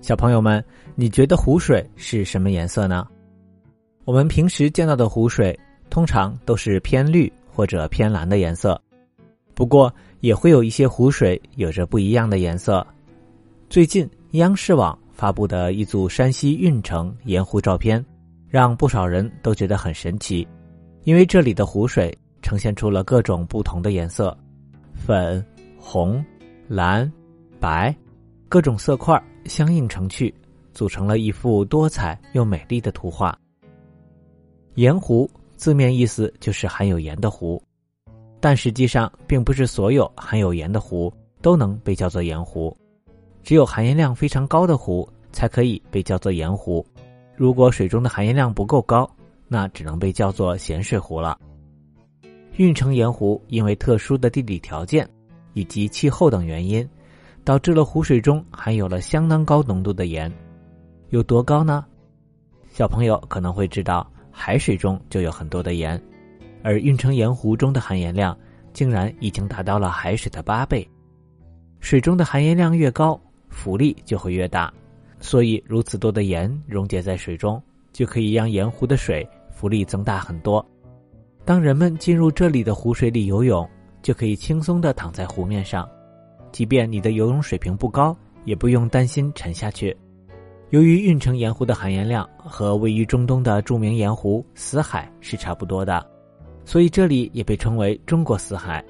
小朋友们，你觉得湖水是什么颜色呢？我们平时见到的湖水通常都是偏绿或者偏蓝的颜色，不过也会有一些湖水有着不一样的颜色。最近央视网发布的一组山西运城盐湖照片，让不少人都觉得很神奇，因为这里的湖水呈现出了各种不同的颜色，粉、红、蓝、白，各种色块。相映成趣，组成了一幅多彩又美丽的图画。盐湖字面意思就是含有盐的湖，但实际上并不是所有含有盐的湖都能被叫做盐湖，只有含盐量非常高的湖才可以被叫做盐湖。如果水中的含盐量不够高，那只能被叫做咸水湖了。运城盐湖因为特殊的地理条件以及气候等原因。导致了湖水中含有了相当高浓度的盐，有多高呢？小朋友可能会知道，海水中就有很多的盐，而运城盐湖中的含盐量竟然已经达到了海水的八倍。水中的含盐量越高，浮力就会越大，所以如此多的盐溶解在水中，就可以让盐湖的水浮力增大很多。当人们进入这里的湖水里游泳，就可以轻松的躺在湖面上。即便你的游泳水平不高，也不用担心沉下去。由于运城盐湖的含盐量和位于中东的著名盐湖死海是差不多的，所以这里也被称为中国死海。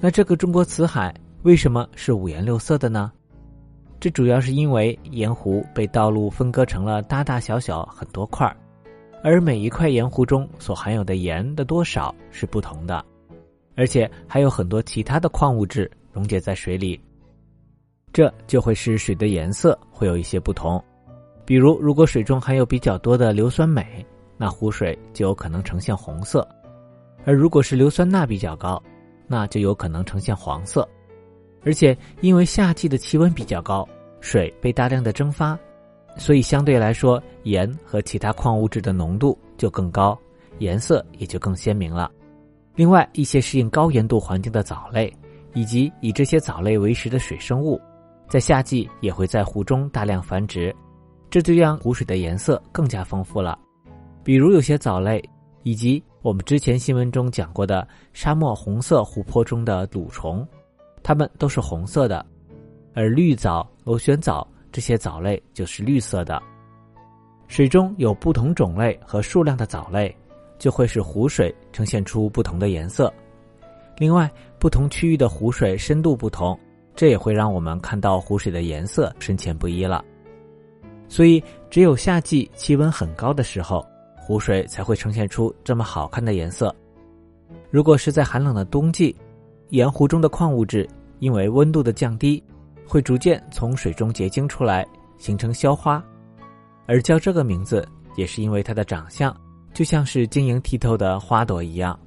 那这个中国死海为什么是五颜六色的呢？这主要是因为盐湖被道路分割成了大大小小很多块儿，而每一块盐湖中所含有的盐的多少是不同的，而且还有很多其他的矿物质。溶解在水里，这就会使水的颜色会有一些不同。比如，如果水中含有比较多的硫酸镁，那湖水就有可能呈现红色；而如果是硫酸钠比较高，那就有可能呈现黄色。而且，因为夏季的气温比较高，水被大量的蒸发，所以相对来说，盐和其他矿物质的浓度就更高，颜色也就更鲜明了。另外，一些适应高盐度环境的藻类。以及以这些藻类为食的水生物，在夏季也会在湖中大量繁殖，这就让湖水的颜色更加丰富了。比如有些藻类，以及我们之前新闻中讲过的沙漠红色湖泊中的蠕虫，它们都是红色的；而绿藻、螺旋藻这些藻类就是绿色的。水中有不同种类和数量的藻类，就会使湖水呈现出不同的颜色。另外，不同区域的湖水深度不同，这也会让我们看到湖水的颜色深浅不一了。所以，只有夏季气温很高的时候，湖水才会呈现出这么好看的颜色。如果是在寒冷的冬季，盐湖中的矿物质因为温度的降低，会逐渐从水中结晶出来，形成硝花。而叫这个名字，也是因为它的长相就像是晶莹剔透的花朵一样。